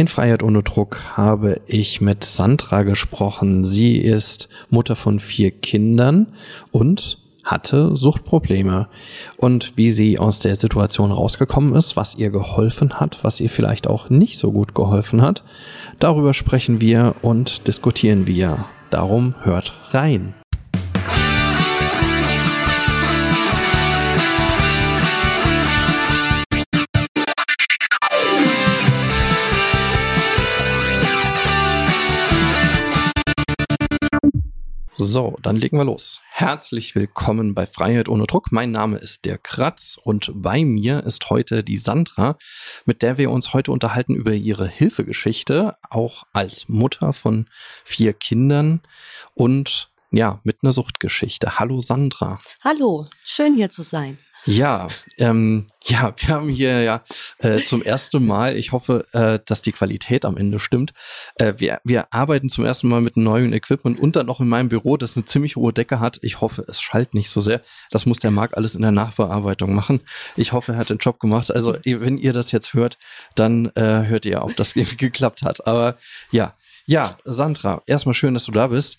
In Freiheit ohne Druck habe ich mit Sandra gesprochen. Sie ist Mutter von vier Kindern und hatte Suchtprobleme. Und wie sie aus der Situation rausgekommen ist, was ihr geholfen hat, was ihr vielleicht auch nicht so gut geholfen hat, darüber sprechen wir und diskutieren wir. Darum hört rein. So, dann legen wir los. Herzlich willkommen bei Freiheit ohne Druck. Mein Name ist der Kratz und bei mir ist heute die Sandra, mit der wir uns heute unterhalten über ihre Hilfegeschichte, auch als Mutter von vier Kindern und ja, mit einer Suchtgeschichte. Hallo Sandra. Hallo, schön hier zu sein. Ja, ähm, ja, wir haben hier ja äh, zum ersten Mal, ich hoffe, äh, dass die Qualität am Ende stimmt. Äh, wir, wir arbeiten zum ersten Mal mit neuem Equipment und dann noch in meinem Büro, das eine ziemlich hohe Decke hat. Ich hoffe, es schallt nicht so sehr. Das muss der Marc alles in der Nachbearbeitung machen. Ich hoffe, er hat den Job gemacht. Also, wenn ihr das jetzt hört, dann äh, hört ihr, ob das geklappt hat. Aber ja, ja, Sandra, erstmal schön, dass du da bist.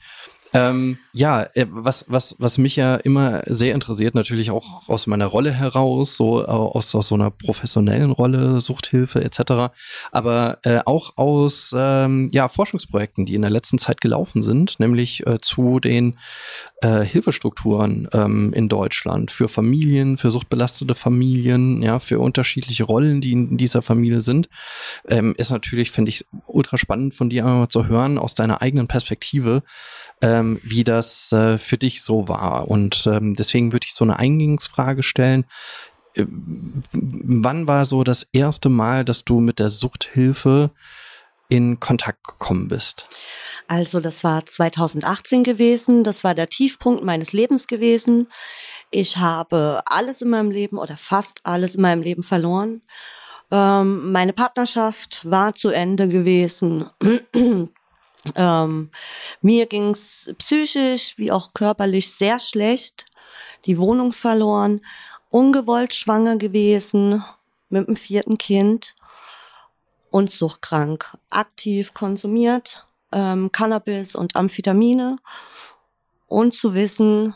Ähm, ja, äh, was, was, was mich ja immer sehr interessiert, natürlich auch aus meiner Rolle heraus, so äh, aus, aus so einer professionellen Rolle, Suchthilfe etc., aber äh, auch aus ähm, ja, Forschungsprojekten, die in der letzten Zeit gelaufen sind, nämlich äh, zu den äh, Hilfestrukturen ähm, in Deutschland für Familien, für suchtbelastete Familien, ja, für unterschiedliche Rollen, die in dieser Familie sind, ähm, ist natürlich, finde ich, ultra spannend von dir einmal zu hören, aus deiner eigenen Perspektive, ähm, wie das äh, für dich so war. Und ähm, deswegen würde ich so eine Eingangsfrage stellen. Äh, wann war so das erste Mal, dass du mit der Suchthilfe in Kontakt gekommen bist? Also das war 2018 gewesen, das war der Tiefpunkt meines Lebens gewesen. Ich habe alles in meinem Leben oder fast alles in meinem Leben verloren. Ähm, meine Partnerschaft war zu Ende gewesen. Ähm, mir ging's psychisch wie auch körperlich sehr schlecht. Die Wohnung verloren, ungewollt schwanger gewesen mit dem vierten Kind und suchtkrank. Aktiv konsumiert ähm, Cannabis und Amphetamine und zu wissen,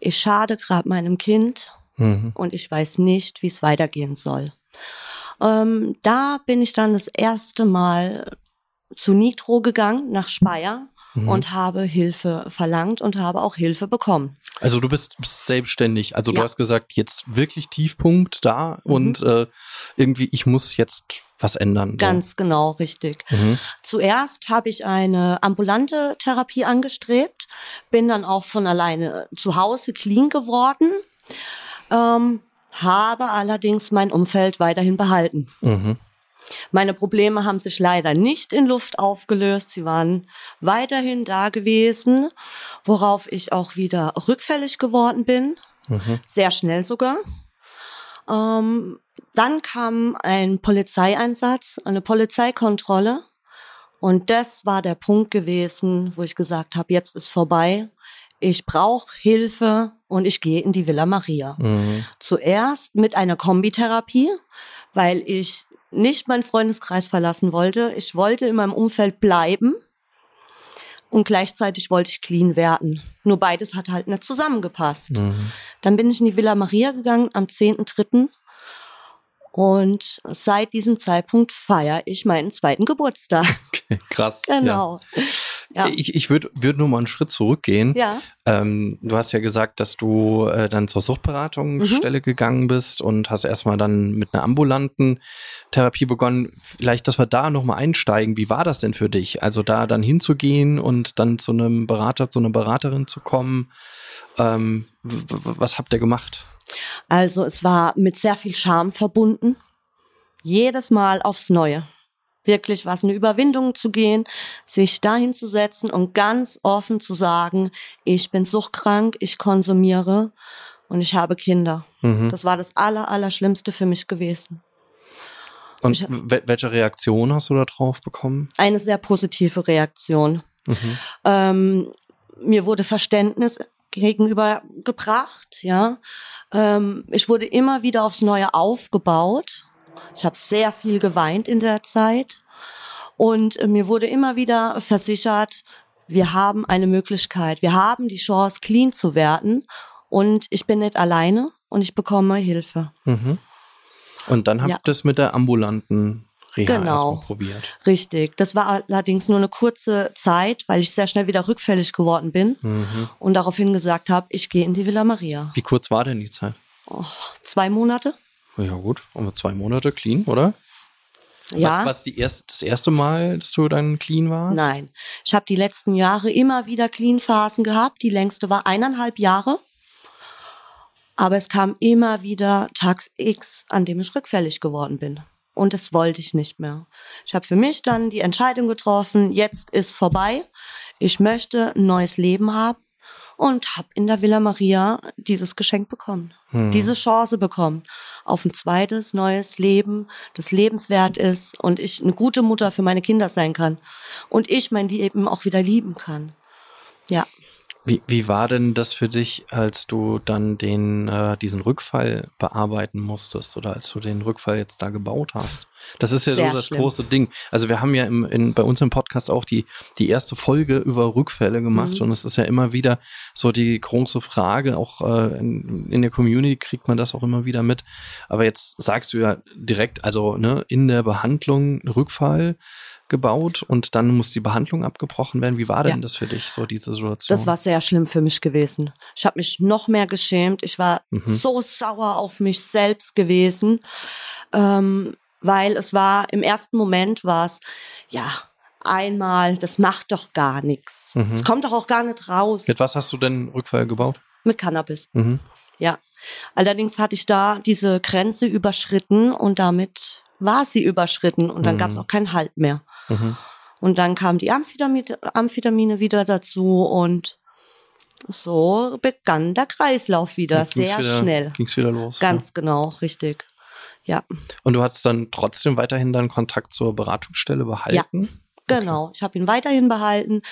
ich schade gerade meinem Kind mhm. und ich weiß nicht, wie es weitergehen soll. Ähm, da bin ich dann das erste Mal zu Nitro gegangen, nach Speyer mhm. und habe Hilfe verlangt und habe auch Hilfe bekommen. Also du bist selbstständig. Also ja. du hast gesagt, jetzt wirklich Tiefpunkt da mhm. und äh, irgendwie, ich muss jetzt was ändern. Ganz so. genau, richtig. Mhm. Zuerst habe ich eine ambulante Therapie angestrebt, bin dann auch von alleine zu Hause clean geworden, ähm, habe allerdings mein Umfeld weiterhin behalten. Mhm. Meine Probleme haben sich leider nicht in Luft aufgelöst. Sie waren weiterhin da gewesen, worauf ich auch wieder rückfällig geworden bin. Mhm. Sehr schnell sogar. Ähm, dann kam ein Polizeieinsatz, eine Polizeikontrolle. Und das war der Punkt gewesen, wo ich gesagt habe, jetzt ist vorbei. Ich brauche Hilfe und ich gehe in die Villa Maria. Mhm. Zuerst mit einer Kombitherapie, weil ich nicht meinen Freundeskreis verlassen wollte. Ich wollte in meinem Umfeld bleiben und gleichzeitig wollte ich clean werden. Nur beides hat halt nicht zusammengepasst. Mhm. Dann bin ich in die Villa Maria gegangen am 10.3. Und seit diesem Zeitpunkt feiere ich meinen zweiten Geburtstag. Okay, krass. Genau. Ja. ja. Ich, ich würde würd nur mal einen Schritt zurückgehen. Ja. Ähm, du hast ja gesagt, dass du äh, dann zur Suchtberatungsstelle mhm. gegangen bist und hast erstmal dann mit einer ambulanten Therapie begonnen. Vielleicht, dass wir da nochmal einsteigen. Wie war das denn für dich? Also da dann hinzugehen und dann zu einem Berater, zu einer Beraterin zu kommen. Ähm, was habt ihr gemacht? Also es war mit sehr viel Scham verbunden. Jedes Mal aufs Neue. Wirklich was eine Überwindung zu gehen, sich dahin zu setzen und ganz offen zu sagen, ich bin suchtkrank, ich konsumiere und ich habe Kinder. Mhm. Das war das aller, aller Schlimmste für mich gewesen. Und ich, welche Reaktion hast du da drauf bekommen? Eine sehr positive Reaktion. Mhm. Ähm, mir wurde Verständnis gegenüber gebracht, ja. Ähm, ich wurde immer wieder aufs Neue aufgebaut. Ich habe sehr viel geweint in der Zeit. Und äh, mir wurde immer wieder versichert, wir haben eine Möglichkeit, wir haben die Chance, clean zu werden und ich bin nicht alleine und ich bekomme Hilfe. Mhm. Und dann habt ihr Ja. es mit der ambulanten Reha Genau. probiert. Richtig. Das war allerdings nur eine kurze Zeit, weil ich sehr schnell wieder rückfällig geworden bin Mhm. und daraufhin gesagt habe, ich gehe in die Villa Maria. Wie kurz war denn die Zeit? Oh, zwei Monate? Ja gut, aber zwei Monate clean, oder? Ja. Was, was die erste, das erste Mal, dass du dann clean warst? Nein. Ich habe die letzten Jahre immer wieder Clean-Phasen gehabt. Die längste war eineinhalb Jahre. Aber es kam immer wieder Tags X, an dem ich rückfällig geworden bin. Und das wollte ich nicht mehr. Ich habe für mich dann die Entscheidung getroffen, jetzt ist vorbei. Ich möchte ein neues Leben haben und habe in der Villa Maria dieses Geschenk bekommen, Hm. diese Chance bekommen auf ein zweites neues Leben, das lebenswert ist und ich eine gute Mutter für meine Kinder sein kann und ich mein Leben auch wieder lieben kann. Ja, Wie, wie war denn das für dich, als du dann den, äh, diesen Rückfall bearbeiten musstest oder als du den Rückfall jetzt da gebaut hast? Das ist ja Sehr so das schlimm. große Ding. Also wir haben ja im, in, bei uns im Podcast auch die, die erste Folge über Rückfälle gemacht Mhm. und es ist ja immer wieder so die große Frage, auch äh, in, in der Community kriegt man das auch immer wieder mit. Aber jetzt sagst du ja direkt, also ne, in der Behandlung Rückfall gebaut und dann muss die Behandlung abgebrochen werden. Wie war denn Ja. das für dich, so diese Situation? das war sehr schlimm für mich gewesen. Ich habe mich noch mehr geschämt. Ich war Mhm. so sauer auf mich selbst gewesen, ähm, weil es war im ersten Moment war es ja einmal, das macht doch gar nichts. Mhm. Es kommt doch auch gar nicht raus Mit was hast du denn Rückfall gebaut? mit Cannabis. Mhm. Ja. Allerdings hatte ich da diese Grenze überschritten und damit war sie überschritten und dann Mhm. gab es auch keinen Halt mehr. Mhm. Und dann kamen die Amphetamine, Amphetamine wieder dazu und so begann der Kreislauf wieder, ging's sehr wieder, schnell. Ging's wieder los. Ganz genau, richtig. Ja, Ja. Und du hattest dann trotzdem weiterhin dann Kontakt zur Beratungsstelle behalten? genau. Ich habe ihn weiterhin behalten,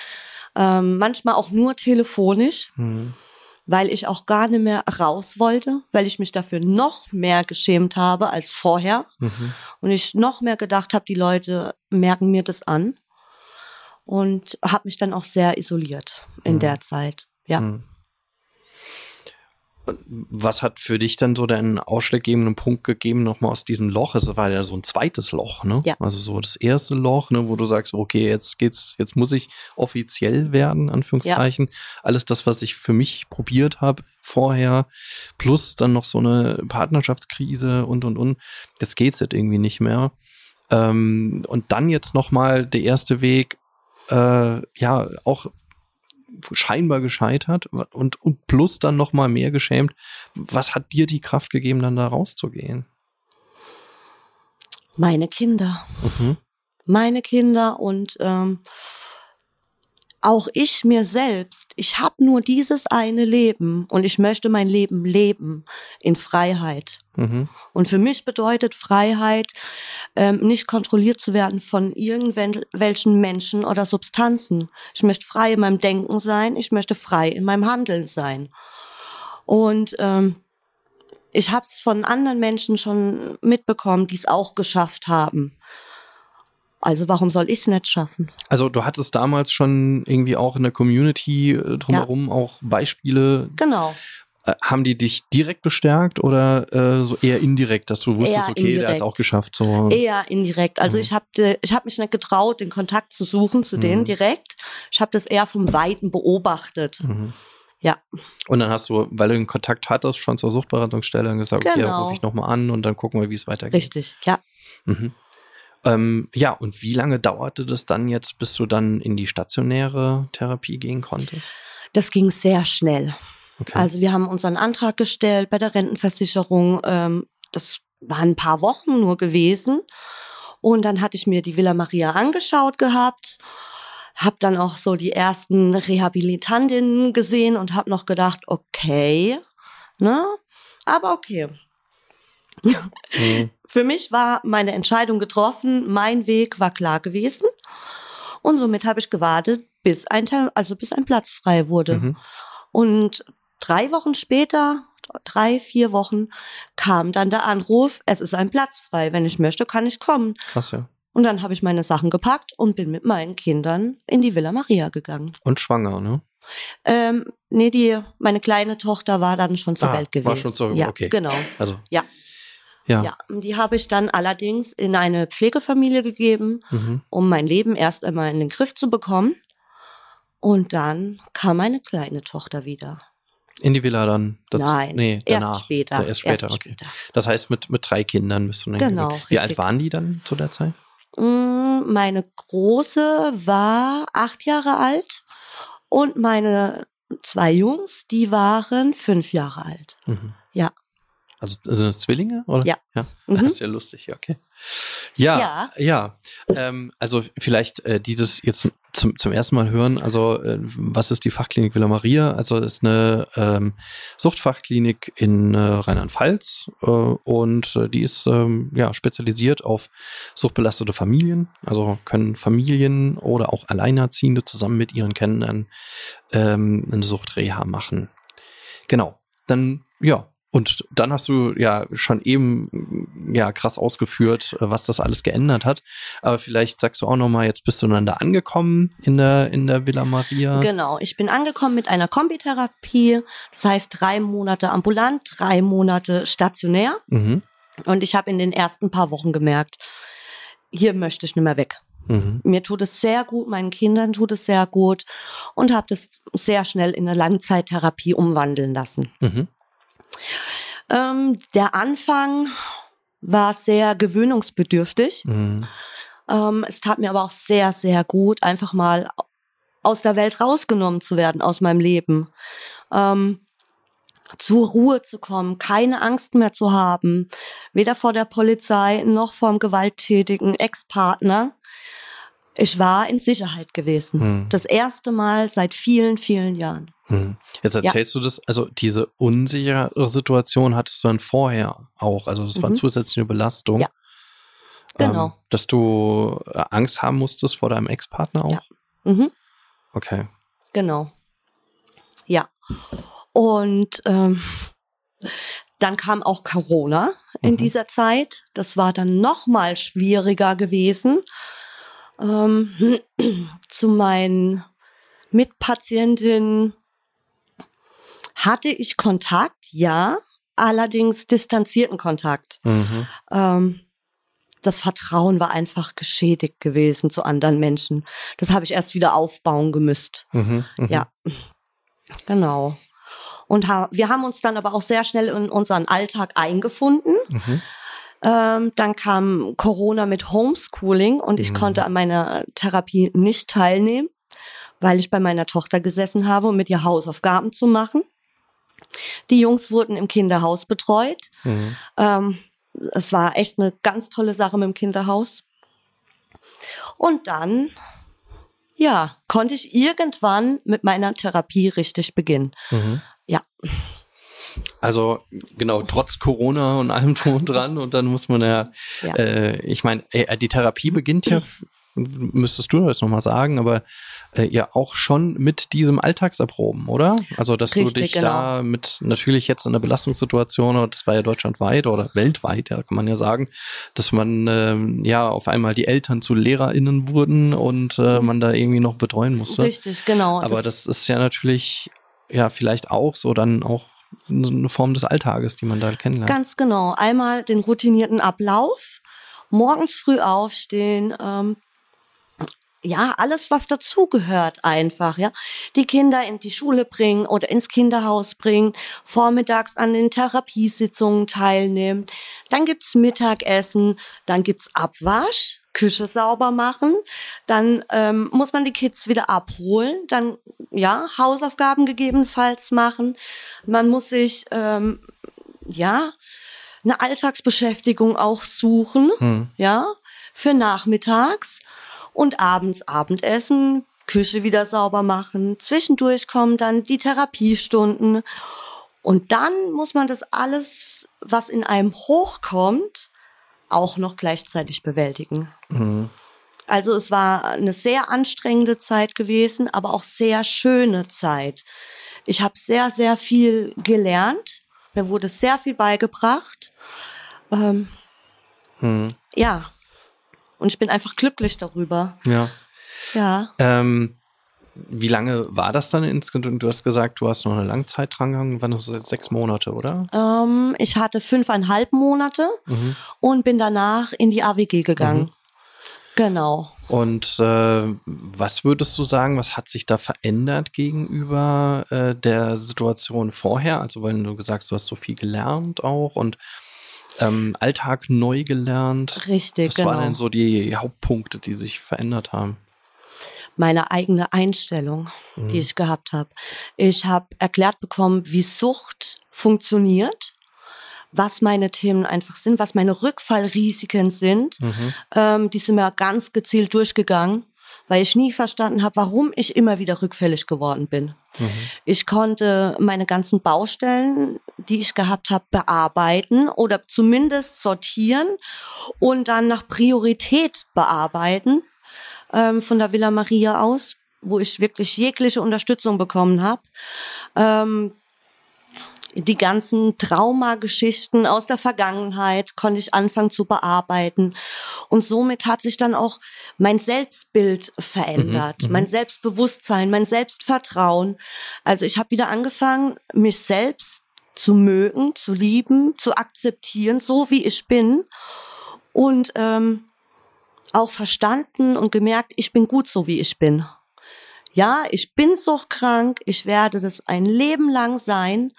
ähm, manchmal auch nur telefonisch, Mhm. weil ich auch gar nicht mehr raus wollte, weil ich mich dafür noch mehr geschämt habe als vorher Mhm. und ich noch mehr gedacht habe, die Leute merken mir das an und habe mich dann auch sehr isoliert in Mhm. der Zeit. Ja. Mhm. Was hat für dich dann so den ausschlaggebenden Punkt gegeben, nochmal aus diesem Loch? Es war ja so ein zweites Loch, ne? Ja. Also so das erste Loch, ne, wo du sagst, okay, jetzt geht's, jetzt muss ich offiziell werden, Anführungszeichen. Alles das, was ich für mich probiert habe vorher, plus dann noch so eine Partnerschaftskrise und und und. Jetzt geht's jetzt irgendwie nicht mehr. Ähm, und dann jetzt nochmal der erste Weg, äh, ja, auch scheinbar gescheitert und, und plus dann noch mal mehr geschämt. Was hat dir die Kraft gegeben, dann da rauszugehen? Meine Kinder. Mhm. meine Kinder und ähm, auch ich mir selbst. Ich habe nur dieses eine Leben und ich möchte mein Leben leben in Freiheit. Mhm. Und für mich bedeutet Freiheit, ähm, nicht kontrolliert zu werden von irgendwelchen Menschen oder Substanzen. Ich möchte frei in meinem Denken sein, ich möchte frei in meinem Handeln sein. Und ähm, ich habe es von anderen Menschen schon mitbekommen, die es auch geschafft haben. Also warum soll ich es nicht schaffen? Also du hattest damals schon irgendwie auch in der Community äh, drumherum auch Beispiele. Genau. Äh, haben die dich direkt bestärkt oder äh, so eher indirekt, dass du wusstest, Eher okay, der hat es indirekt. auch geschafft. So. Eher indirekt. Also Mhm. ich habe ich hab mich nicht getraut, den Kontakt zu suchen zu denen Mhm. direkt. Ich habe das eher vom Weiten beobachtet. Mhm. Ja. Und dann hast du, weil du den Kontakt hattest, schon zur Suchtberatungsstelle und gesagt, okay, Genau. rufe ich nochmal an und dann gucken wir, wie es weitergeht. Richtig, ja. Mhm. Ähm, ja, und wie lange dauerte das dann jetzt, bis du dann in die stationäre Therapie gehen konntest? Das ging sehr schnell. Okay. Also wir haben unseren Antrag gestellt bei der Rentenversicherung. Ähm, das waren ein paar Wochen nur gewesen. Und dann hatte ich mir die Villa Maria angeschaut gehabt, habe dann auch so die ersten Rehabilitantinnen gesehen und habe noch gedacht, okay, ne? Aber okay. Mhm. Für mich war meine Entscheidung getroffen, mein Weg war klar gewesen. Und somit habe ich gewartet, bis ein, Ter- also bis ein Platz frei wurde. Mhm. Und drei Wochen später, drei, vier Wochen, kam dann der Anruf, es ist ein Platz frei. Wenn ich möchte, kann ich kommen. Krass, ja. Und dann habe ich meine Sachen gepackt und bin mit meinen Kindern in die Villa Maria gegangen. Und schwanger, ne? Ähm, nee, die, meine kleine Tochter war dann schon zur Ah, Welt gewesen. war schon zur- ja, okay. genau. Also, Ja. Ja. Ja, die habe ich dann allerdings in eine Pflegefamilie gegeben, Mhm. um mein Leben erst einmal in den Griff zu bekommen. Und dann kam meine kleine Tochter wieder. In die Villa dann? Das, Nein, nee, erst danach. später. Ja, erst später, erst okay. später. Das heißt, mit, mit drei Kindern bist du dann Genau. Wie alt richtig. waren die dann zu der Zeit? Mm, Meine große war acht Jahre alt und meine zwei Jungs, die waren fünf Jahre alt. Mhm. Ja. Also sind das Zwillinge? Oder? Ja. ja. Mhm. Das ist ja lustig, okay. Ja, Ja. ja. Ähm, also vielleicht, äh, die das jetzt zum, zum ersten Mal hören, also äh, was ist die Fachklinik Villa Maria? Also das ist eine ähm, Suchtfachklinik in äh, Rheinland-Pfalz äh, und äh, die ist ähm, ja spezialisiert auf suchtbelastete Familien. Also können Familien oder auch Alleinerziehende zusammen mit ihren Kindern ähm, eine Suchtreha machen. Genau. Dann, ja. Und dann hast du ja schon eben ja krass ausgeführt, äh, was das alles geändert hat. Aber vielleicht sagst du auch noch mal, jetzt bist du dann da angekommen in der in der Villa Maria. Genau, ich bin angekommen mit einer Kombitherapie, das heißt drei Monate ambulant, drei Monate stationär. Mhm. Und ich habe in den ersten paar Wochen gemerkt, hier möchte ich nicht mehr weg. Mhm. Mir tut es sehr gut, meinen Kindern tut es sehr gut und habe das sehr schnell in eine Langzeittherapie umwandeln lassen. Mhm. Ähm, der Anfang war sehr gewöhnungsbedürftig. Mhm. Ähm, es tat mir aber auch sehr, sehr gut, einfach mal aus der Welt rausgenommen zu werden, aus meinem Leben. Ähm, zur Ruhe zu kommen, keine Angst mehr zu haben, weder vor der Polizei noch vor dem gewalttätigen Ex-Partner. Ich war in Sicherheit gewesen. Mhm. Das erste Mal seit vielen, vielen Jahren. Mhm. Jetzt erzählst du das, also diese unsichere Situation hattest du dann vorher auch, also das war Mhm. zusätzliche Belastung. Ja. Genau. Ähm, dass du äh, Angst haben musstest vor deinem Ex-Partner auch? Ja. Mhm. Okay. Genau. Ja. Und ähm, dann kam auch Corona in Mhm. dieser Zeit. Das war dann noch mal schwieriger gewesen. Ähm, zu meinen Mitpatientinnen hatte ich Kontakt, ja, allerdings distanzierten Kontakt. Mhm. Ähm, das Vertrauen war einfach geschädigt gewesen zu anderen Menschen. Das habe ich erst wieder aufbauen gemüsst. Mhm. Mhm. Ja, genau. Und ha wir haben uns dann aber auch sehr schnell in unseren Alltag eingefunden. Mhm. Ähm, dann kam Corona mit Homeschooling und ich Mhm. konnte an meiner Therapie nicht teilnehmen, weil ich bei meiner Tochter gesessen habe, um mit ihr Hausaufgaben zu machen. Die Jungs wurden im Kinderhaus betreut. Mhm. Ähm, es war echt eine ganz tolle Sache mit dem Kinderhaus. Und dann, ja, konnte ich irgendwann mit meiner Therapie richtig beginnen. Mhm. Ja. Also genau, trotz Corona und allem drum und dran und dann muss man ja, Ja. äh, ich meine, äh, die Therapie beginnt ja, müsstest du jetzt nochmal sagen, aber äh, ja auch schon mit diesem Alltagserproben, oder? Also dass du Richtig, dich genau. da mit natürlich jetzt in einer Belastungssituation, und das war ja deutschlandweit oder weltweit, ja, kann man ja sagen, dass man ähm, ja auf einmal die Eltern zu LehrerInnen wurden und äh, man da irgendwie noch betreuen musste. Richtig, genau. Aber das ist ja natürlich, ja, vielleicht auch so dann auch eine Form des Alltages, die man da kennenlernt. Ganz genau. Einmal den routinierten Ablauf, morgens früh aufstehen, ähm, ja, alles, was dazugehört einfach, ja. Die Kinder in die Schule bringen oder ins Kinderhaus bringen, vormittags an den Therapiesitzungen teilnehmen. Dann gibt's Mittagessen, dann gibt's Abwasch, Küche sauber machen, dann ähm, muss man die Kids wieder abholen, dann ja, Hausaufgaben gegebenenfalls machen. Man muss sich ähm, ja, eine Alltagsbeschäftigung auch suchen, Hm. ja, für nachmittags und abends Abendessen, Küche wieder sauber machen, zwischendurch kommen dann die Therapiestunden und dann muss man das alles, was in einem hochkommt, auch noch gleichzeitig bewältigen. Mhm. Also es war eine sehr anstrengende Zeit gewesen, aber auch sehr schöne Zeit. Ich habe sehr, sehr viel gelernt. Mir wurde sehr viel beigebracht. Ähm, Mhm. ja, Und ich bin einfach glücklich darüber. Ja. Ja. Ähm, wie lange war das dann insgesamt? Du hast gesagt, du hast noch eine Langzeit dran gegangen. Wann hast du jetzt sechs Monate, oder? Ähm, ich hatte fünfeinhalb Monate Mhm. und bin danach in die AWG gegangen. Mhm. Genau. Und äh, was würdest du sagen, was hat sich da verändert gegenüber äh, der Situation vorher? Also, weil du gesagt hast, du hast so viel gelernt auch und ähm, Alltag neu gelernt. Richtig, Was genau. waren denn so die Hauptpunkte, die sich verändert haben? meine eigene Einstellung, Mhm. die ich gehabt habe. Ich habe erklärt bekommen, wie Sucht funktioniert, was meine Themen einfach sind, was meine Rückfallrisiken sind. Mhm. Ähm, die sind mir ganz gezielt durchgegangen, weil ich nie verstanden habe, warum ich immer wieder rückfällig geworden bin. Mhm. Ich konnte meine ganzen Baustellen, die ich gehabt habe, bearbeiten oder zumindest sortieren und dann nach Priorität bearbeiten ähm, von der Villa Maria aus, wo ich wirklich jegliche Unterstützung bekommen habe. Ähm, die ganzen Traumageschichten aus der Vergangenheit konnte ich anfangen zu bearbeiten. Und somit hat sich dann auch mein Selbstbild verändert, Mhm, mhm. mein Selbstbewusstsein, mein Selbstvertrauen. Also ich habe wieder angefangen, mich selbst zu mögen, zu lieben, zu akzeptieren, so wie ich bin. Und ähm, auch verstanden und gemerkt, ich bin gut so, wie ich bin. Ja, ich bin suchtkrank, ich werde das ein Leben lang sein,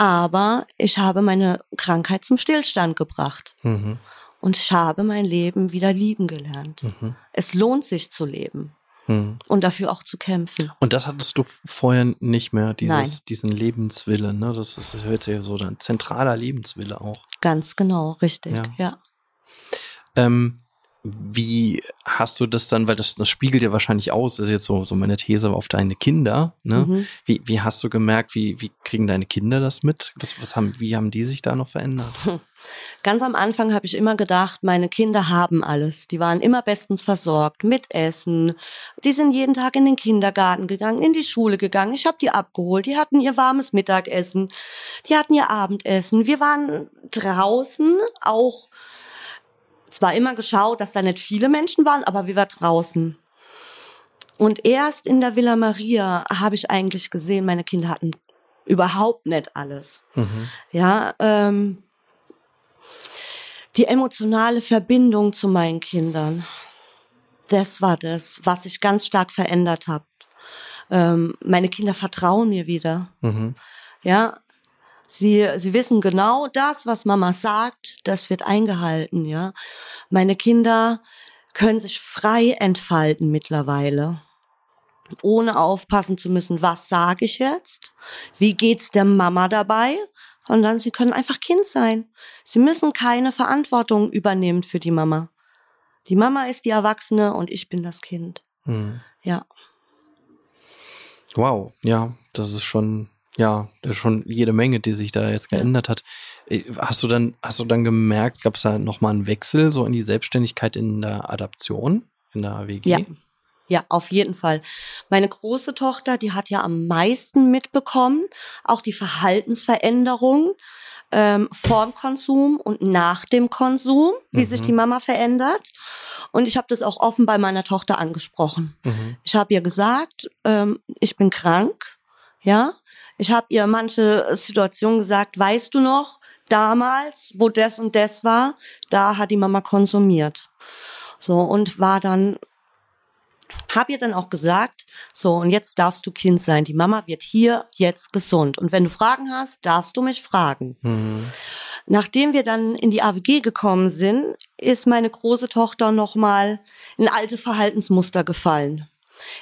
aber ich habe meine Krankheit zum Stillstand gebracht Mhm. und ich habe mein Leben wieder lieben gelernt. Mhm. Es lohnt sich zu leben Mhm. und dafür auch zu kämpfen. Und das hattest du vorher nicht mehr, dieses, Nein. diesen Lebenswille, ne? Das, ist, das hört sich ja so ein zentraler Lebenswille auch. Ganz genau, richtig, Ja. ja. Ähm, wie hast du das dann, weil das, das spiegelt ja wahrscheinlich aus, das ist jetzt so, so meine These auf deine Kinder, ne? Mhm. Wie, wie hast du gemerkt, wie, wie kriegen deine Kinder das mit? Was, was haben, wie haben die sich da noch verändert? Ganz am Anfang habe ich immer gedacht, meine Kinder haben alles. Die waren immer bestens versorgt mit Essen. Die sind jeden Tag in den Kindergarten gegangen, in die Schule gegangen. Ich habe die abgeholt. Die hatten ihr warmes Mittagessen. Die hatten ihr Abendessen. Wir waren draußen auch zwar immer geschaut, dass da nicht viele Menschen waren, aber wir waren draußen. Und erst in der Villa Maria habe ich eigentlich gesehen, meine Kinder hatten überhaupt nicht alles. Mhm. Ja, ähm, die emotionale Verbindung zu meinen Kindern, das war das, was sich ganz stark verändert hat. Ähm, meine Kinder vertrauen mir wieder. Mhm. Ja, sie, sie wissen genau das, was Mama sagt, das wird eingehalten. Ja, meine Kinder können sich frei entfalten mittlerweile, ohne aufpassen zu müssen, was sage ich jetzt, wie geht's der Mama dabei, sondern sie können einfach Kind sein. Sie müssen keine Verantwortung übernehmen für die Mama. Die Mama ist die Erwachsene und ich bin das Kind. Mhm. Ja. Wow, ja, das ist schon, ja, schon jede Menge, die sich da jetzt geändert hat. Äh, Hast du dann, hast du dann gemerkt, gab es da nochmal einen Wechsel so in die Selbstständigkeit in der Adaption, in der AWG? Ja. Ja, auf jeden Fall. Meine große Tochter, die hat ja am meisten mitbekommen, auch die Verhaltensveränderungen ähm, vorm Konsum und nach dem Konsum, wie Mhm. sich die Mama verändert. Und ich habe das auch offen bei meiner Tochter angesprochen. Mhm. Ich habe ihr gesagt, ähm, ich bin krank, ja. Ich habe ihr manche Situationen gesagt, weißt du noch, damals, wo das und das war, da hat die Mama konsumiert. So, und war dann, hab ihr dann auch gesagt, so, und jetzt darfst du Kind sein. Die Mama wird hier jetzt gesund. Und wenn du Fragen hast, darfst du mich fragen. Mhm. Nachdem wir dann in die AWG gekommen sind, ist meine große Tochter nochmal in alte Verhaltensmuster gefallen,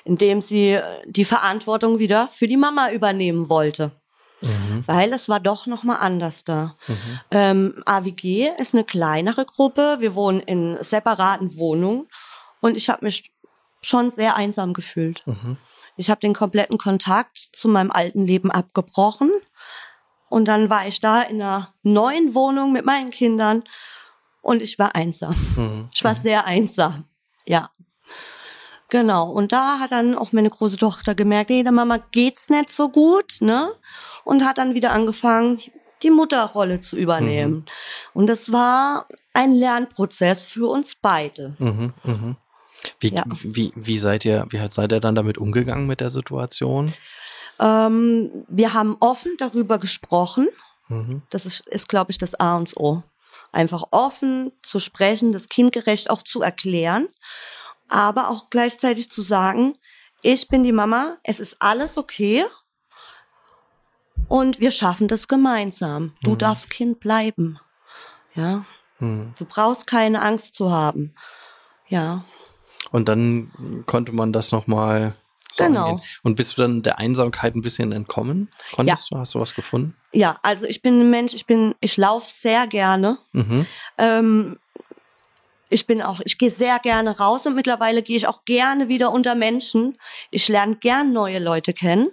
indem sie äh, die Verantwortung wieder für die Mama übernehmen wollte. Mhm. Weil es war doch nochmal anders da. Mhm. Ähm, AWG ist eine kleinere Gruppe. Wir wohnen in separaten Wohnungen und ich habe mich schon sehr einsam gefühlt. Mhm. Ich habe den kompletten Kontakt zu meinem alten Leben abgebrochen. Und dann war ich da in einer neuen Wohnung mit meinen Kindern und ich war einsam. Mhm. Ich war sehr einsam. Ja. Genau. Und da hat dann auch meine große Tochter gemerkt, nee, der Mama geht's nicht so gut, ne? Und hat dann wieder angefangen, die Mutterrolle zu übernehmen. Und das war ein Lernprozess für uns beide. Mhm, mhm. Wie, Ja. wie, wie seid ihr, wie seid ihr dann damit umgegangen mit der Situation? Ähm, wir haben offen darüber gesprochen. Mhm. Das ist, ist glaube ich, das A und O. Einfach offen zu sprechen, das kindgerecht auch zu erklären, aber auch gleichzeitig zu sagen, ich bin die Mama, es ist alles okay und wir schaffen das gemeinsam. Du Mhm. darfst Kind bleiben. Ja, Mhm. du brauchst keine Angst zu haben. Ja, Und dann konnte man das nochmal so Genau. angehen. Und bist du dann der Einsamkeit ein bisschen entkommen? Konntest du? Hast du was gefunden? ja, also ich bin ein Mensch, ich bin, ich laufe sehr gerne. Mhm. Ähm, ich bin auch, ich gehe sehr gerne raus und mittlerweile gehe ich auch gerne wieder unter Menschen. Ich lerne gern neue Leute kennen.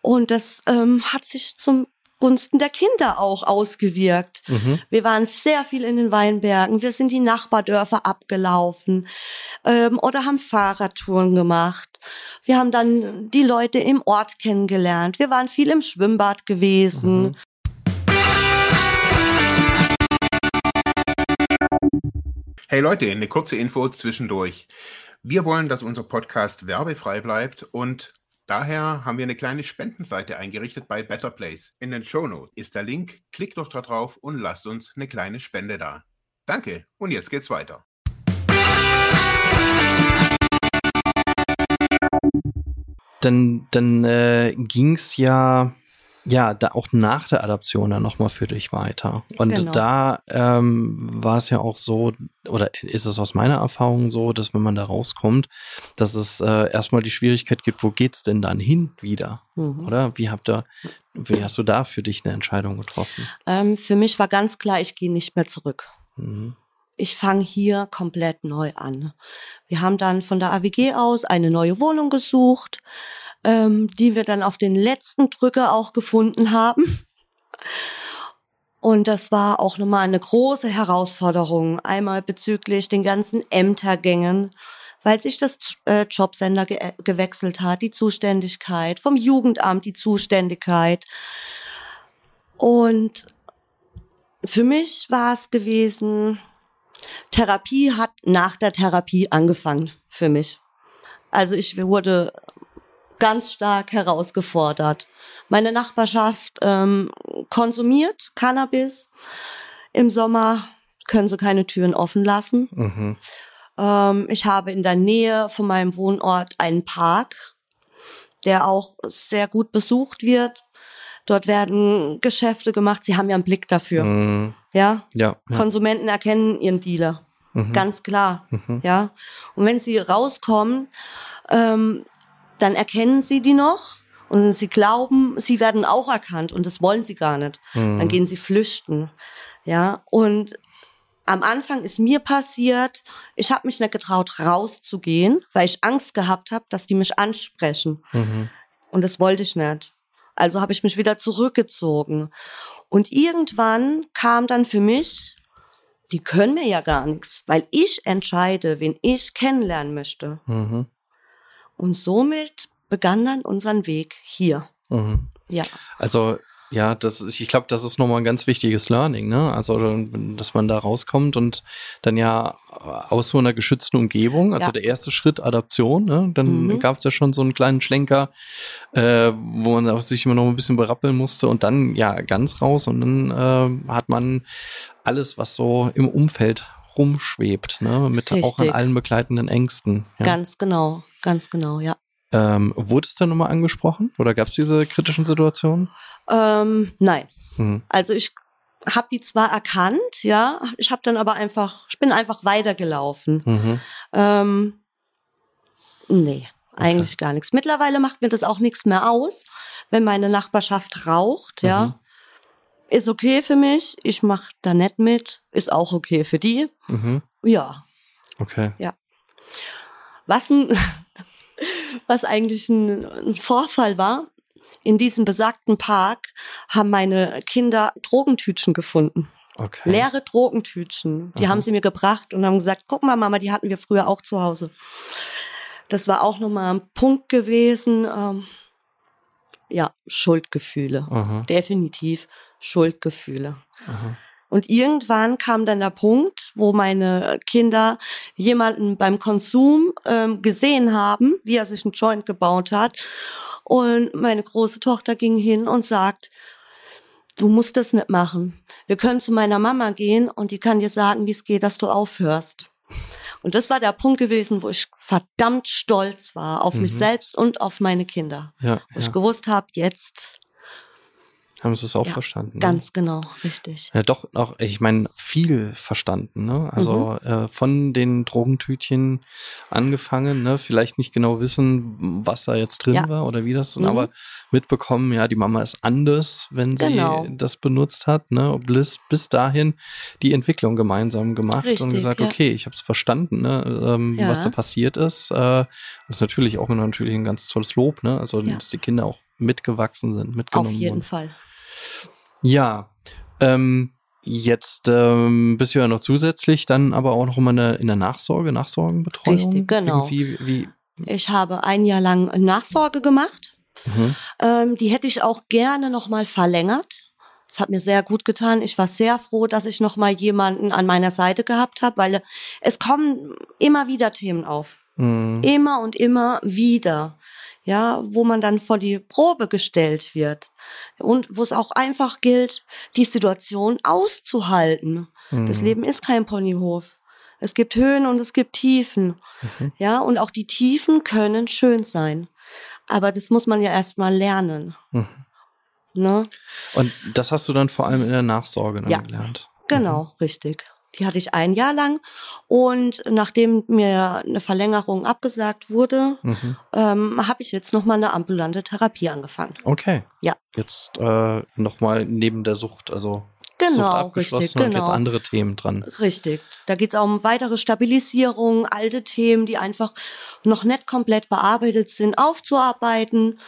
Und das ähm, hat sich zum Gunsten der Kinder auch ausgewirkt. Mhm. Wir waren sehr viel in den Weinbergen. Wir sind die Nachbardörfer abgelaufen ähm, oder haben Fahrradtouren gemacht. Wir haben dann die Leute im Ort kennengelernt. Wir waren viel im Schwimmbad gewesen. Mhm. Hey Leute, eine kurze Info zwischendurch. Wir wollen, dass unser Podcast werbefrei bleibt und daher haben wir eine kleine Spendenseite eingerichtet bei Better Place. In den Shownotes ist der Link. Klickt doch da drauf und lasst uns eine kleine Spende da. Danke und jetzt geht's weiter. Dann, dann äh, ging ja, ja, da auch nach der Adaption dann nochmal für dich weiter. Und Genau. da ähm, war es ja auch so, oder ist es aus meiner Erfahrung so, dass wenn man da rauskommt, dass es äh, erstmal die Schwierigkeit gibt, wo geht's denn dann hin wieder? Mhm. Oder? Wie habt ihr, wie hast du da für dich eine Entscheidung getroffen? Ähm, für mich war ganz klar, ich gehe nicht mehr zurück. Mhm. Ich fange hier komplett neu an. Wir haben dann von der AWG aus eine neue Wohnung gesucht, ähm, die wir dann auf den letzten Drücker auch gefunden haben. Und das war auch nochmal eine große Herausforderung. Einmal bezüglich den ganzen Ämtergängen, weil sich das äh, Jobcenter ge gewechselt hat, die Zuständigkeit, vom Jugendamt die Zuständigkeit. Und für mich war es gewesen, Therapie hat nach der Therapie angefangen für mich. Also ich wurde ganz stark herausgefordert. Meine Nachbarschaft ähm, konsumiert Cannabis. Im Sommer können sie keine Türen offen lassen. Mhm. Ähm, ich habe in der Nähe von meinem Wohnort einen Park, der auch sehr gut besucht wird. Dort werden Geschäfte gemacht. Sie haben ja einen Blick dafür. Mhm. Ja, Ja. ja. Konsumenten erkennen ihren Dealer. Mhm. Ganz klar. Mhm. Ja. Und wenn sie rauskommen, ähm, dann erkennen sie die noch und sie glauben, sie werden auch erkannt und das wollen sie gar nicht. Mhm. Dann gehen sie flüchten. Ja. Und am Anfang ist mir passiert, ich habe mich nicht getraut, rauszugehen, weil ich Angst gehabt habe, dass die mich ansprechen. Mhm. Und das wollte ich nicht. Also habe ich mich wieder zurückgezogen. Und irgendwann kam dann für mich, die können mir ja gar nichts, weil ich entscheide, wen ich kennenlernen möchte. Mhm. Und somit begann dann unseren Weg hier. Mhm. Ja, Also ja, das ist, ich glaube, das ist nochmal ein ganz wichtiges Learning, ne? Also, dass man da rauskommt und dann ja aus so einer geschützten Umgebung, also Ja. der erste Schritt Adaption, ne? Dann Mhm. gab es ja schon so einen kleinen Schlenker, äh, wo man auch sich immer noch ein bisschen berappeln musste und dann ja ganz raus und dann äh, hat man alles, was so im Umfeld rumschwebt, ne? Mit auch an Richtig. allen begleitenden Ängsten. Ja. ganz genau, ganz genau, ja. Ähm, wurde es dann nochmal angesprochen oder gab es diese kritischen Situationen? Ähm, nein, Mhm. also ich habe die zwar erkannt, ja, ich habe dann aber einfach, ich bin einfach weitergelaufen. Mhm. Ähm, nee, eigentlich gar nichts. Mittlerweile macht mir das auch nichts mehr aus, wenn meine Nachbarschaft raucht, Mhm. ja. Ist okay für mich, ich mache da nicht mit, ist auch okay für die. Mhm. Ja. Okay. Was, ein, was eigentlich ein, ein Vorfall war, in diesem besagten Park haben meine Kinder Drogentütchen gefunden. Okay. Leere Drogentütchen. Die Aha. haben sie mir gebracht und haben gesagt, guck mal, Mama, die hatten wir früher auch zu Hause. Das war auch nochmal ein Punkt gewesen. Ähm, ja, Schuldgefühle. Aha, Definitiv Schuldgefühle. aha. Und irgendwann kam dann der Punkt, wo meine Kinder jemanden beim Konsum ähm, gesehen haben, wie er sich einen Joint gebaut hat. Und meine große Tochter ging hin und sagt, du musst das nicht machen. Wir können zu meiner Mama gehen und die kann dir sagen, wie es geht, dass du aufhörst. Und das war der Punkt gewesen, wo ich verdammt stolz war auf mhm. mich selbst und auf meine Kinder. Ja, wo ja. ich gewusst habe, jetzt haben sie es auch ja, verstanden. Ne? Ganz genau, richtig. Ja, doch auch, ich meine, viel verstanden. Ne? Also mhm. äh, von den Drogentütchen angefangen, ne? vielleicht nicht genau wissen, was da jetzt drin ja. war oder wie das, mhm. aber mitbekommen, ja, die Mama ist anders, wenn sie genau. das benutzt hat. Ne? Bis, bis dahin die Entwicklung gemeinsam gemacht Richtig, und gesagt, ja. okay, ich habe es verstanden, ne? Ähm, was da passiert ist. Äh, das ist natürlich auch natürlich ein ganz tolles Lob, ne? Also dass die Kinder auch mitgewachsen sind, mitgenommen Auf jeden wurden. Fall. Ja, ähm, jetzt ähm, bist du ja noch zusätzlich dann aber auch noch immer in der, in der Nachsorge, Nachsorgenbetreuung. Richtig, genau. Ich habe ein Jahr lang Nachsorge gemacht. Mhm. Ähm, die hätte ich auch gerne noch mal verlängert. Das hat mir sehr gut getan. Ich war sehr froh, dass ich noch mal jemanden an meiner Seite gehabt habe, weil es kommen immer wieder Themen auf. Mhm. Immer und immer wieder ja, wo man dann vor die Probe gestellt wird und wo es auch einfach gilt, die Situation auszuhalten. Mhm. Das Leben ist kein Ponyhof. Es gibt Höhen und es gibt Tiefen. Mhm. Ja, und auch die Tiefen können schön sein. Aber das muss man ja erstmal lernen. Mhm. Ne? Und das hast du dann vor allem in der Nachsorge ja, gelernt. Genau, mhm. richtig. Die hatte ich ein Jahr lang. Und nachdem mir eine Verlängerung abgesagt wurde, mhm. ähm, habe ich jetzt nochmal eine ambulante Therapie angefangen. Okay. Ja. Jetzt äh, nochmal neben der Sucht, also Genau, richtig, genau. Und jetzt andere Themen dran. Richtig. Da geht es auch um weitere Stabilisierung, alte Themen, die einfach noch nicht komplett bearbeitet sind, aufzuarbeiten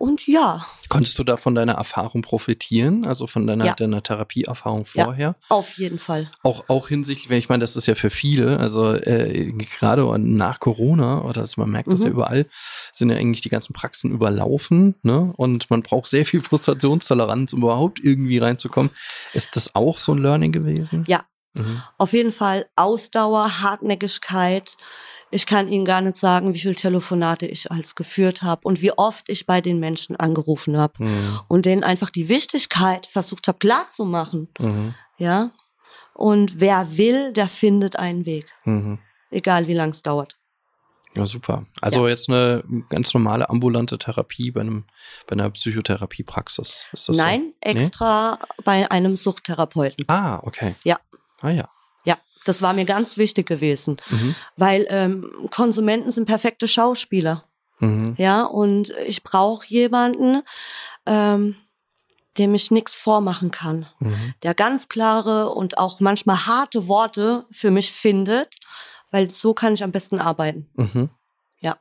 und ja. Konntest du da von deiner Erfahrung profitieren, also von deiner, ja. deiner Therapieerfahrung vorher? Ja, auf jeden Fall. Auch, auch hinsichtlich, wenn ich meine, das ist ja für viele, also äh, gerade nach Corona, oder also man merkt mhm. das ja überall, sind ja eigentlich die ganzen Praxen überlaufen, ne? Und man braucht sehr viel Frustrationstoleranz, um überhaupt irgendwie reinzukommen. Ist das auch so ein Learning gewesen? Ja. Mhm. Auf jeden Fall Ausdauer, Hartnäckigkeit, ich kann Ihnen gar nicht sagen, wie viele Telefonate ich als geführt habe und wie oft ich bei den Menschen angerufen habe mhm. und denen einfach die Wichtigkeit versucht habe klarzumachen. Mhm. Ja. Und wer will, der findet einen Weg. Mhm. Egal wie lang es dauert. Ja, super. Also ja. jetzt eine ganz normale ambulante Therapie bei einem bei einer Psychotherapiepraxis. Ist das Nein, so? extra nee? bei einem Suchttherapeuten. Ah, okay. Ja. Ah ja. Das war mir ganz wichtig gewesen, mhm. weil ähm, Konsumenten sind perfekte Schauspieler. Mhm. Ja, und ich brauche jemanden, ähm, dem ich nichts vormachen kann, mhm. der ganz klare und auch manchmal harte Worte für mich findet, weil so kann ich am besten arbeiten. Ja.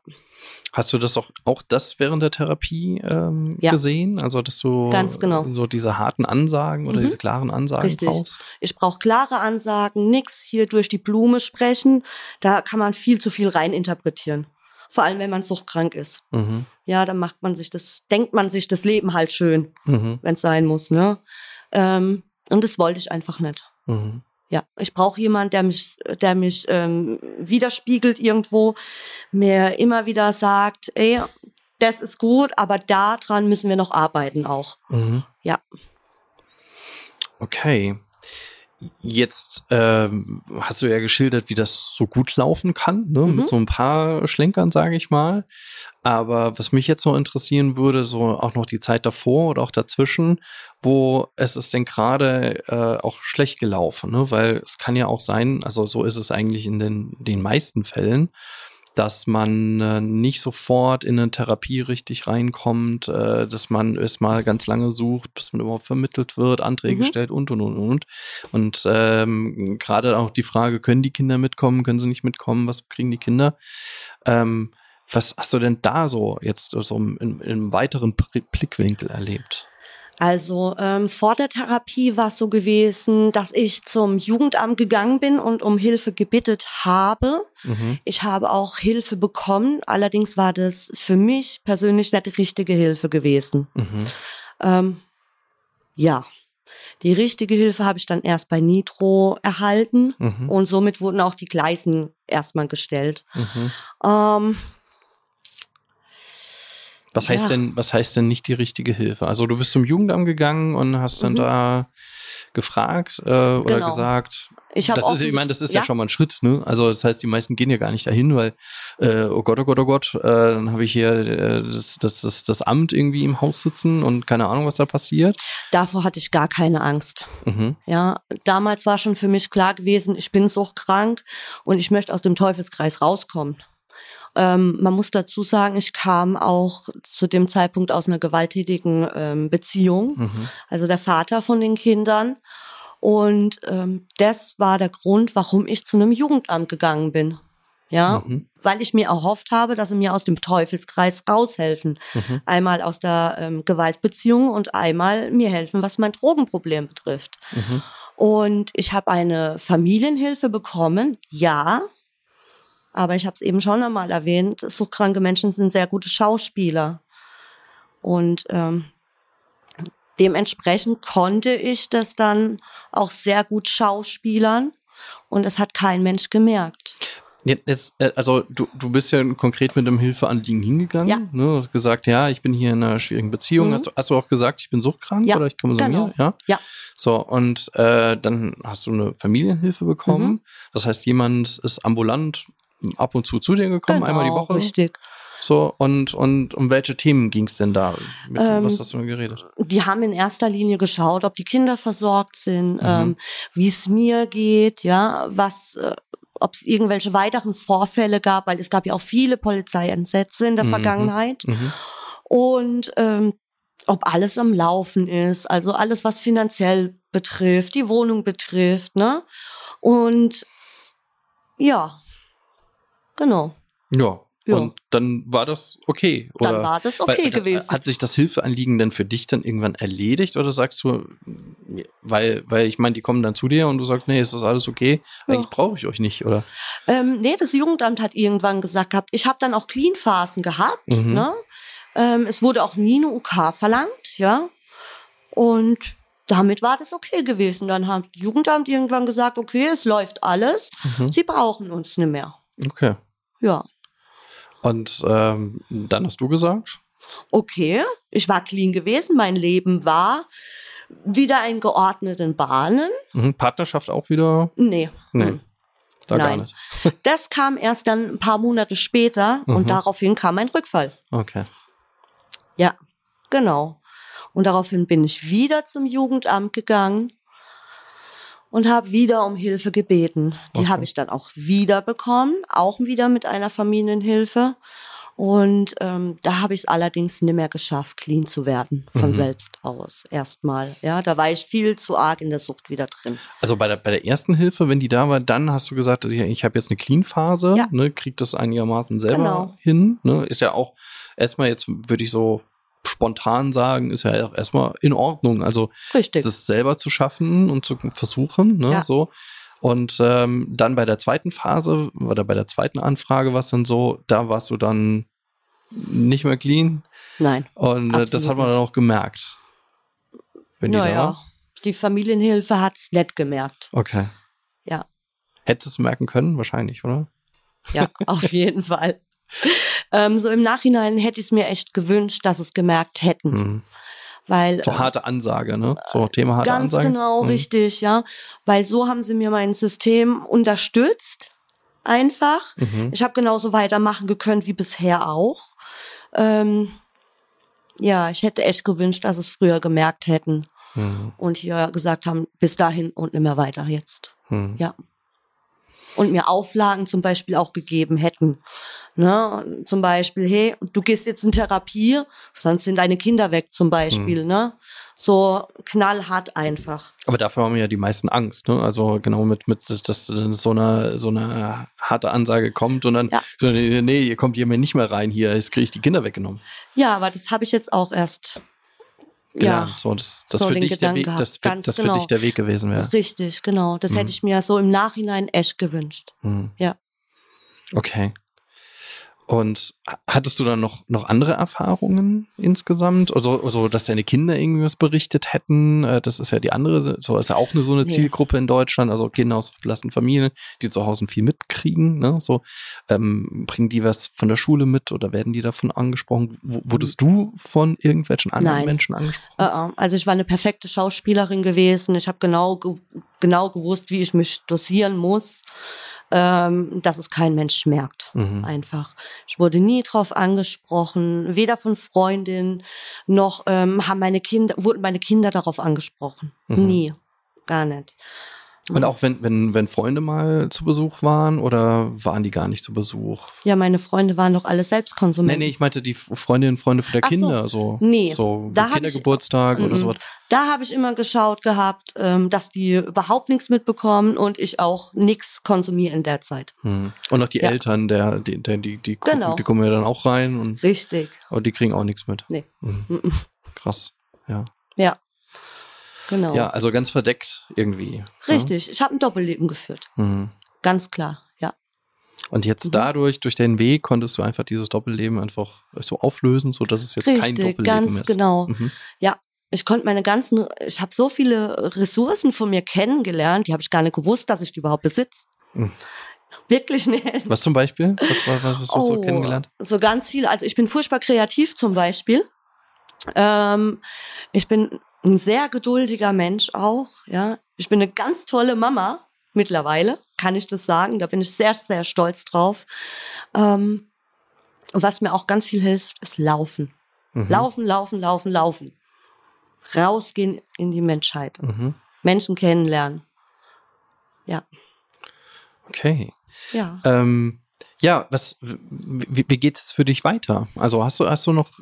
Hast du das auch, auch das während der Therapie ähm, ja. gesehen? Also, dass du Ganz genau. so diese harten Ansagen oder mhm. diese klaren Ansagen Richtig. brauchst? Ich brauche klare Ansagen, nix hier durch die Blume sprechen. Da kann man viel zu viel reininterpretieren. Vor allem, wenn man suchtkrank ist. Mhm. Ja, dann macht man sich das, denkt man sich das Leben halt schön, mhm. wenn es sein muss. Ne? Ähm, und das wollte ich einfach nicht. Mhm. Ja, ich brauche jemand, der mich, der mich ähm, widerspiegelt irgendwo, mir immer wieder sagt, ey, das ist gut, aber daran müssen wir noch arbeiten auch. Mhm. Ja. Okay. Jetzt ähm, hast du ja geschildert, wie das so gut laufen kann, ne? Mhm. mit so ein paar Schlenkern, sage ich mal. Aber was mich jetzt noch interessieren würde, so auch noch die Zeit davor oder auch dazwischen, wo es ist denn gerade äh, auch schlecht gelaufen, ne? weil es kann ja auch sein, also so ist es eigentlich in den, den meisten Fällen, dass man äh, nicht sofort in eine Therapie richtig reinkommt, äh, dass man erstmal ganz lange sucht, bis man überhaupt vermittelt wird, Anträge mhm. stellt und und und und. Und ähm, gerade auch die Frage, können die Kinder mitkommen, können sie nicht mitkommen, was kriegen die Kinder? Ähm, was hast du denn da so jetzt so im, im weiteren Blickwinkel erlebt? Also ähm, vor der Therapie war es so gewesen, dass ich zum Jugendamt gegangen bin und um Hilfe gebittet habe. Mhm. Ich habe auch Hilfe bekommen, allerdings war das für mich persönlich nicht die richtige Hilfe gewesen. Mhm. Ähm, ja, Die richtige Hilfe habe ich dann erst bei Nitro erhalten Mhm. und somit wurden auch die Gleisen erstmal gestellt. Mhm. Ähm, Was heißt Ja. denn, was heißt denn nicht die richtige Hilfe? Also du bist zum Jugendamt gegangen und hast dann Mhm. da gefragt äh, oder Genau. gesagt. ich habe Das auch ist, ich meine, das ist ja. schon mal ein Schritt, ne? Also das heißt, die meisten gehen ja gar nicht dahin, weil äh, oh Gott, oh Gott, oh Gott, äh, dann habe ich hier äh, das, das, das, das Amt irgendwie im Haus sitzen und keine Ahnung, was da passiert. davor hatte ich gar keine Angst. Mhm. Ja, damals war schon für mich klar gewesen, ich bin suchtkrank und ich möchte aus dem Teufelskreis rauskommen. Ähm, man muss dazu sagen, ich kam auch zu dem Zeitpunkt aus einer gewalttätigen ähm, Beziehung, Mhm. also der Vater von den Kindern. Und ähm, das war der Grund, warum ich zu einem Jugendamt gegangen bin. Ja, Mhm. weil ich mir erhofft habe, dass sie mir aus dem Teufelskreis raushelfen. Mhm. Einmal aus der ähm, Gewaltbeziehung und einmal mir helfen, was mein Drogenproblem betrifft. Mhm. Und ich habe eine Familienhilfe bekommen, ja. Aber ich habe es eben schon einmal erwähnt, suchtkranke Menschen sind sehr gute Schauspieler. Und ähm, dementsprechend konnte ich das dann auch sehr gut schauspielern. Und es hat kein Mensch gemerkt. Jetzt, äh, also du, du bist ja konkret mit einem Hilfeanliegen hingegangen. Ja. Ne? Du hast gesagt, ja, ich bin hier in einer schwierigen Beziehung. Mhm. Hast, du- hast du auch gesagt, ich bin suchtkrank Ja, oder ich komme so genau. mir? Ja. Ja. So, und äh, dann hast du eine Familienhilfe bekommen. Mhm. Das heißt, jemand ist ambulant ab und zu zu dir gekommen, einmal die Genau, Woche. Richtig. So, und, und um welche Themen ging es denn da? Mit, Ähm, was hast du geredet? die haben in erster Linie geschaut, ob die Kinder versorgt sind, Mhm. ähm, wie es mir geht, ja, was, äh, ob es irgendwelche weiteren Vorfälle gab, weil es gab ja auch viele Polizeieinsätze in der Mhm. Vergangenheit Mhm. und ähm, ob alles am Laufen ist, also alles, was finanziell betrifft, die Wohnung betrifft, ne? Und ja, genau. Ja. Ja. Und dann war das okay. Oder? Dann war das Weil- okay äh, gewesen. Hat sich das Hilfeanliegen denn für dich dann irgendwann erledigt oder sagst du, weil, weil ich meine, die kommen dann zu dir und du sagst, nee, ist das alles okay? Ja. Eigentlich brauche ich euch nicht, oder? Ähm, nee, das Jugendamt hat irgendwann gesagt gehabt, ich habe dann auch Clean-Phasen gehabt. Mhm. Ne? Ähm, es wurde auch nie eine UK verlangt, ja. Und damit war das okay gewesen. Dann hat das Jugendamt irgendwann gesagt, okay, es läuft alles, Mhm. sie brauchen uns nicht mehr. Okay. Ja, Und ähm, dann hast du gesagt, okay, ich war clean gewesen, mein Leben war wieder in geordneten Bahnen. mhm, Partnerschaft auch wieder? Nee. Nee. Hm. Da gar Nein. nicht. Das kam erst dann ein paar Monate später Mhm. und daraufhin kam ein Rückfall. Okay. Ja, genau. Und daraufhin bin ich wieder zum Jugendamt gegangen und habe wieder um Hilfe gebeten. Die Okay. habe ich dann auch wieder bekommen, auch wieder mit einer Familienhilfe. Und ähm, da habe ich es allerdings nicht mehr geschafft, clean zu werden von Mhm. selbst aus. Erstmal. Ja, da war ich viel zu arg in der Sucht wieder drin. Also bei der, bei der ersten Hilfe, wenn die da war, dann hast du gesagt, ich habe jetzt eine Clean-Phase, Ja. ne, krieg das einigermaßen selber Genau. hin. Ne? Ist ja auch erstmal jetzt, würde ich so spontan sagen, ist ja auch erstmal in Ordnung. Also Richtig. das selber zu schaffen und zu versuchen, ne, Ja. so. Und ähm, dann bei der zweiten Phase oder bei der zweiten Anfrage war es dann so, da warst du dann nicht mehr clean Nein. und äh, das hat man dann auch gemerkt. Wenn die da Naja, war. die Familienhilfe hat's nicht gemerkt. Okay. Ja. Hättest du es merken können? Wahrscheinlich, oder? Ja, auf jeden Fall. Ähm, so im Nachhinein hätte ich es mir echt gewünscht, dass es gemerkt hätten. Mhm. Weil So äh, harte Ansage, ne? So Thema harte ganz Ansage. genau Mhm. richtig, ja. Weil so haben sie mir mein System unterstützt. Einfach. Mhm. Ich habe genauso weitermachen gekonnt wie bisher auch. Ähm, ja, ich hätte echt gewünscht, dass es früher gemerkt hätten Mhm. und hier gesagt haben, bis dahin und nicht mehr weiter jetzt. Mhm. Ja. Und mir Auflagen zum Beispiel auch gegeben hätten. Ne? Zum Beispiel, hey, du gehst jetzt in Therapie, sonst sind deine Kinder weg zum Beispiel. Ne? So knallhart einfach. Aber dafür haben ja die meisten Angst, ne? Also genau mit, mit dass so eine so eine harte Ansage kommt und dann Ja. so, nee, nee, ihr kommt hier mir nicht mehr rein hier, jetzt kriege ich die Kinder weggenommen. Ja, aber das habe ich jetzt auch erst. Ja, Ja, so das, das so für dich der Weg, gehabt. das, Ganz das für genau. dich der Weg gewesen wäre. richtig, genau. Das Mhm. hätte ich mir so im Nachhinein echt gewünscht. Mhm. Ja. Okay. Und hattest du dann noch, noch andere Erfahrungen insgesamt? Also, also, dass deine Kinder irgendwie was berichtet hätten? Äh, das ist ja die andere, so ist ja auch eine, so eine. Zielgruppe in Deutschland, also Kinder aus verlassenen Familien, die zu Hause viel mitkriegen, ne? So, ähm, bringen die was von der Schule mit oder werden die davon angesprochen? W wurdest du von irgendwelchen anderen Nein. Menschen angesprochen? Uh, also ich war eine perfekte Schauspielerin gewesen. Ich habe genau, ge genau gewusst, wie ich mich dosieren muss ähm, dass es kein Mensch merkt. Mhm. Einfach. Ich wurde nie drauf angesprochen, weder von Freundinnen noch ähm, haben meine Kinder, wurden meine Kinder darauf angesprochen. Mhm. Nie. Gar nicht. Und auch wenn, wenn, wenn Freunde mal zu Besuch waren oder waren die gar nicht zu Besuch? Ja, meine Freunde waren doch alle Selbstkonsumenten. Nee, nee, ich meinte die Freundinnen und Freunde der Ach Kinder. So, nee, so da Kindergeburtstag ich, oder sowas. Da habe ich immer geschaut gehabt, ähm, dass die überhaupt nichts mitbekommen und ich auch nichts konsumiere in der Zeit. Hm. Und auch die ja. Eltern, der, die, der, die, die, gucken, genau. die kommen ja dann auch rein. Und, Richtig. Aber die kriegen auch nichts mit. Nee. Mhm. Krass, ja. Ja. Genau. Ja, also ganz verdeckt irgendwie. Ne? Richtig, ja? ich habe ein Doppelleben geführt. Mhm. Ganz klar, ja. Und jetzt mhm. dadurch, durch den Weg, konntest du einfach dieses Doppelleben einfach so auflösen, so dass es jetzt Richtig, kein Doppelleben ganz ist. genau. Mhm. Ja, ich konnte meine ganzen, ich habe so viele Ressourcen von mir kennengelernt, die habe ich gar nicht gewusst, dass ich die überhaupt besitze. Mhm. Wirklich nicht. Was zum Beispiel? Was, was, was hast du oh, so kennengelernt? So ganz viel. Also ich bin furchtbar kreativ zum Beispiel. Ähm, ich bin ein sehr geduldiger Mensch auch, ja. Ich bin eine ganz tolle Mama mittlerweile, kann ich das sagen. Da bin ich sehr, sehr stolz drauf. Ähm, was mir auch ganz viel hilft, ist Laufen. Mhm. Laufen, laufen, laufen, laufen. Rausgehen in die Menschheit. Mhm. Menschen kennenlernen. Ja. Okay. Ja. Ähm, ja, was, wie, wie geht es für dich weiter? Also hast du, hast du noch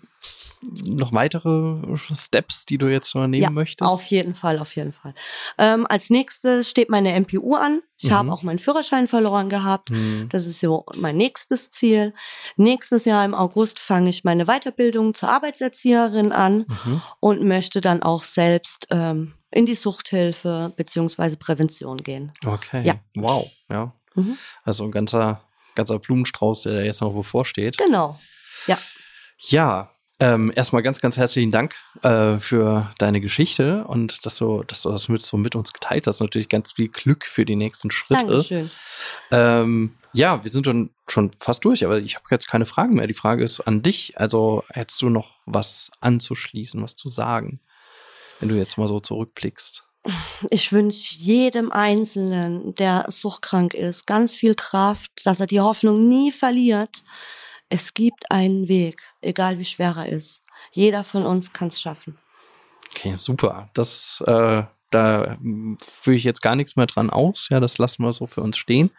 noch weitere Steps, die du jetzt noch nehmen ja, möchtest? Auf jeden Fall, auf jeden Fall. Ähm, als nächstes steht meine MPU an. Ich mhm. habe auch meinen Führerschein verloren gehabt. Mhm. Das ist so mein nächstes Ziel. Nächstes Jahr im August fange ich meine Weiterbildung zur Arbeitserzieherin an mhm. und möchte dann auch selbst ähm, in die Suchthilfe beziehungsweise Prävention gehen. Okay. Ja. Wow. Ja. Mhm. Also ein ganzer, ganzer Blumenstrauß, der da jetzt noch bevorsteht. Genau. Ja. Ja, ähm, erstmal ganz, ganz herzlichen Dank äh, für deine Geschichte und dass du, dass du das mit, so mit uns geteilt hast. Natürlich ganz viel Glück für die nächsten Schritte. Dankeschön. Ähm, ja, wir sind schon, schon fast durch, aber ich habe jetzt keine Fragen mehr. Die Frage ist an dich. Also hättest du noch was anzuschließen, was zu sagen, wenn du jetzt mal so zurückblickst? Ich wünsche jedem Einzelnen, der suchtkrank ist, ganz viel Kraft, dass er die Hoffnung nie verliert, es gibt einen Weg, egal wie schwer er ist. Jeder von uns kann es schaffen. Okay, super. Das, äh, da führe ich jetzt gar nichts mehr dran aus. Ja, das lassen wir so für uns stehen.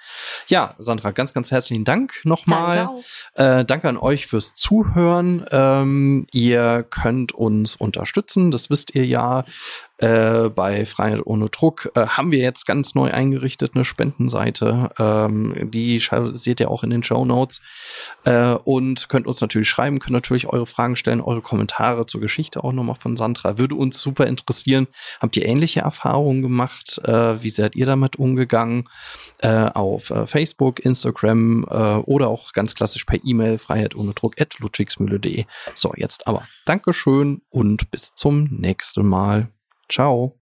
Ja, Sandra, ganz, ganz herzlichen Dank nochmal. Danke, äh, danke an euch fürs Zuhören. Ähm, ihr könnt uns unterstützen, das wisst ihr ja. Äh, bei Freiheit ohne Druck äh, haben wir jetzt ganz neu eingerichtet eine Spendenseite. Ähm, die seht ihr auch in den Show Notes. Äh, und könnt uns natürlich schreiben, könnt natürlich eure Fragen stellen, eure Kommentare zur Geschichte auch nochmal von Sandra. Würde uns super interessieren. Habt ihr ähnliche Erfahrungen gemacht? Äh, wie seid ihr damit umgegangen? Äh, auf Facebook, Instagram oder auch ganz klassisch per E-Mail Freiheit ohne Druck at ludwigsmühle.de. So, jetzt aber Dankeschön und bis zum nächsten Mal. Ciao.